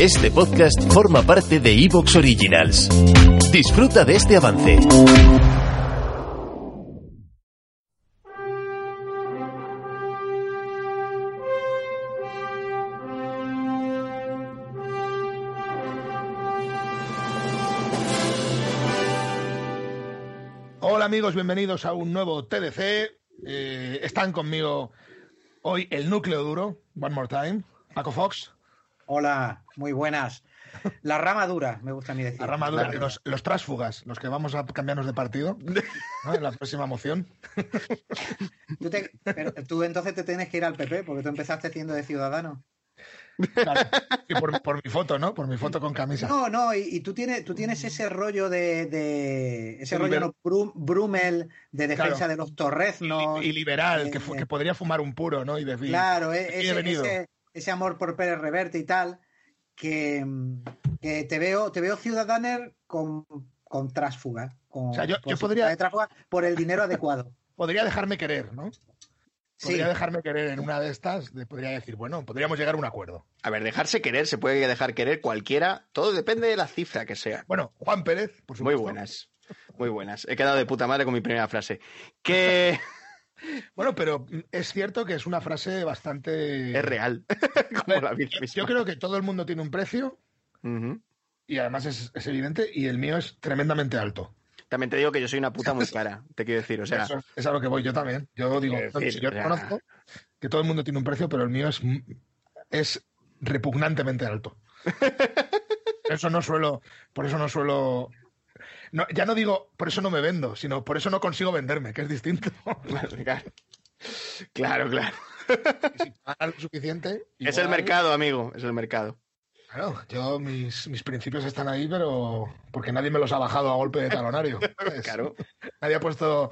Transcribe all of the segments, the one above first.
Este podcast forma parte de Evox Originals. Disfruta de este avance. Hola amigos, bienvenidos a un nuevo TDC. Eh, están conmigo hoy el núcleo duro, one more time, Paco Fox. Hola, muy buenas. La rama dura, me gusta a mí decir. La rama dura, los, los trásfugas, los que vamos a cambiarnos de partido ¿no? en la próxima moción. ¿Tú, te- pero tú entonces te tienes que ir al PP porque tú empezaste siendo de ciudadano. Claro. Y por, por mi foto, ¿no? Por mi foto con camisa. No, no, y, y tú tienes, tú tienes ese rollo de, de- ese rollo no, Brum- Brummel de defensa Claro. de los torreznos. Y liberal, que, eh, fu- que podría fumar un puro, ¿no? Y decir, Claro, e- ese, ese- ese amor por Pérez Reverte y tal, que, que te veo, te veo ciudadaner con, con trásfuga. Con, O sea, yo- yo podría- de por el dinero adecuado. Podría dejarme querer, ¿no? Sí, Podría dejarme querer en una de estas, podría decir, bueno, podríamos llegar a un acuerdo. A ver, dejarse querer, se puede dejar querer cualquiera, todo depende de la cifra que sea. Bueno, Juan Pérez, por Muy supuesto. buenas, muy buenas. He quedado de puta madre con mi primera frase. Que Bueno, pero es cierto que es una frase bastante... es real, como la vida misma. Yo creo que todo el mundo tiene un precio y además es, es evidente y el mío es tremendamente alto. También te digo que yo soy una puta muy cara, te quiero decir, o sea, Eso es a lo que voy yo también. Yo digo, decir, yo reconozco que todo el mundo tiene un precio, pero el mío es, es repugnantemente alto. Eso no suelo, por eso no suelo. No, ya no digo por eso no me vendo, sino por eso no consigo venderme, que es distinto. claro, claro, si pagan lo suficiente. Es el mercado, amigo, es el mercado. Claro, yo mis, mis principios están ahí, pero porque nadie me los ha bajado a golpe de talonario. ¿sabes? Claro. Nadie ha puesto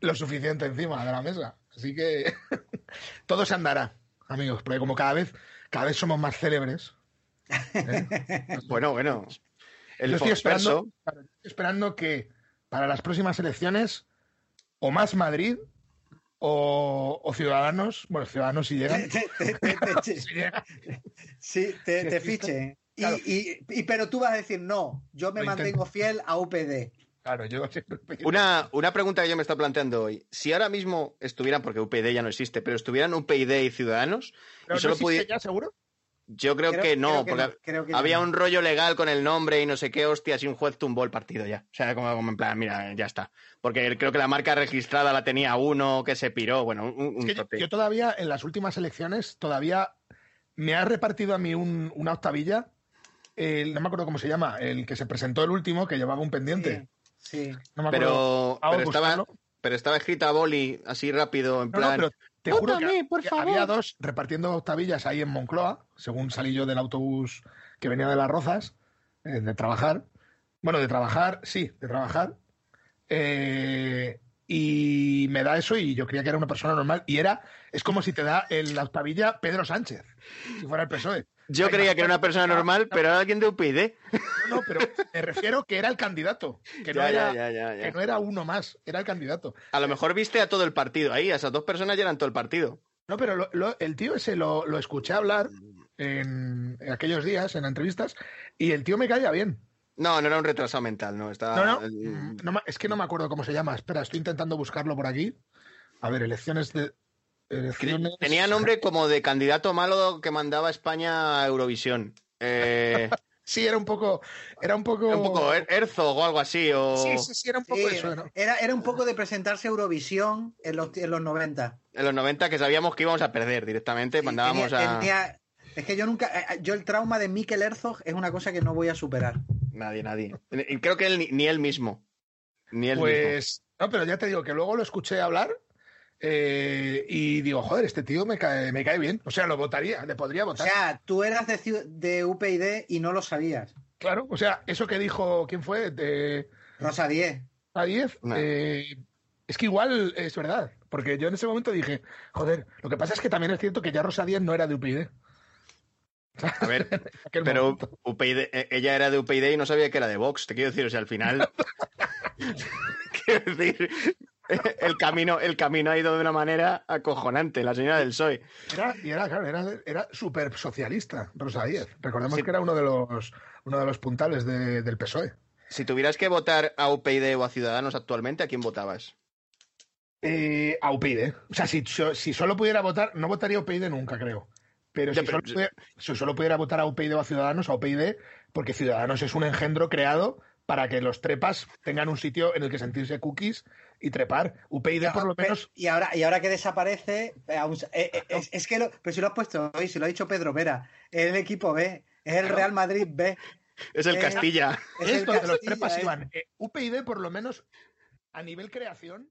lo suficiente encima de la mesa. Así que todo se andará, amigos, porque como cada vez, cada vez somos más célebres. ¿eh? Bueno, bueno. El Yo estoy esperando, Foxperso, claro, estoy esperando que para las próximas elecciones, o más Madrid, o, o Ciudadanos, bueno, Ciudadanos si llegan, te, te- te- te- si llegan, Sí, te, Si fichen. Y, Claro. y- y- pero tú vas a decir, no, yo me Lo mantengo fiel a UPD. claro, yo siempre- Una, una pregunta que yo me estoy planteando hoy. Si ahora mismo estuvieran, porque UPyD ya no existe, pero estuvieran UPyD y Ciudadanos, Pero y solo ¿no existe pudi- ya, seguro? Yo creo, Creo- que no, creo que porque no, creo que ya había no. un rollo legal con el nombre y no sé qué, hostias, y un juez tumbó el partido ya. O sea, como, como en plan, mira, ya está. Porque creo que la marca registrada la tenía uno que se piró, bueno, un, un Es que yo, yo todavía, en las últimas elecciones, todavía me ha repartido a mí un- una octavilla, el- no me acuerdo cómo se llama, el que se presentó el último, que llevaba un pendiente. Sí, sí. No me acuerdo. Pero, pero, estaba, pero estaba escrita a boli, así rápido, en No, no, plan... pero te juro que, "Vótame, por que favor". había dos repartiendo octavillas ahí en Moncloa, según salí yo del autobús que venía de Las Rozas, eh, de trabajar. Bueno, de trabajar, sí, de trabajar. Eh, y me da eso y yo creía que era una persona normal. Y era, es como si te da en la octavilla Pedro Sánchez, si fuera el PSOE. Yo Ay, creía que era una persona normal, pero era alguien de UPyD. No, no, pero me refiero que era el candidato, que no, Ya, era, ya, ya, ya, ya. que no era uno más, era el candidato. A lo mejor viste a todo el partido ahí, a esas dos personas ya eran todo el partido. No, pero lo- lo- el tío ese lo, lo escuché hablar en, en aquellos días, en entrevistas, y el tío me caía bien. No, no era un retrasado mental, no. Estaba, No, no, no es que no me acuerdo cómo se llama. Espera, estoy intentando buscarlo por aquí. A ver, elecciones de... Elecciones... Tenía nombre como de candidato malo que mandaba a España a Eurovisión. Eh, Sí, era un poco... Era un poco... era un poco Er- Herzog o algo así. O... Sí, sí, sí, era un poco Sí, eso. ¿no? era, era un poco de presentarse a Eurovisión en los, en los 90. En los 90 que sabíamos que íbamos a perder directamente, mandábamos Tenía- a... tenía- es que yo nunca. eh, Yo el trauma de Mikel Herzog es una cosa que no voy a superar. Nadie, nadie. Y creo que él, ni, ni él mismo. Ni él mismo. Pues... No, pero ya te digo que luego lo escuché hablar Eh, y digo, joder, este tío me cae, me cae bien. O sea, lo votaría, le podría O votar. sea, tú eras de, de UPyD y no lo sabías. claro, o sea, eso que dijo, ¿quién fue? De, Rosa 10. a 10. No. eh, es que igual es verdad, porque yo en ese momento dije, joder, lo que pasa es que también es cierto que ya Rosa 10 no era de UPyD. A ver, pero. UPyD, eh, ella era de UPyD y no sabía que era de Vox. Te quiero decir, o sea, al final. quiero decir, el camino, el camino ha ido de una manera acojonante, la señora del PSOE. Era, y era, claro, era, era súper socialista, Rosa 10. Recordemos Sí. que era uno de los, uno de los puntales de- del PSOE. Si tuvieras que votar a UPyD o a Ciudadanos actualmente, ¿a quién votabas? Eh, a UPyD. O sea, si solo pudiera votar, no votaría a UPyD nunca, creo. Pero, Ya, si, pero- solo pudiera, si solo pudiera votar a UPyD o a Ciudadanos, a UPyD, porque Ciudadanos es un engendro creado para que los trepas tengan un sitio en el que sentirse cookies y trepar. UPyD, por lo menos, Y ahora, y ahora que desaparece, eh, eh, eh, es, es que lo, pero si lo has puesto hoy, si lo ha dicho Pedro Vera, es el equipo B, es el Real Madrid B. Es el Castilla. Es es el donde los trepas eh. iban. Eh, UPyD, por lo menos, a nivel creación,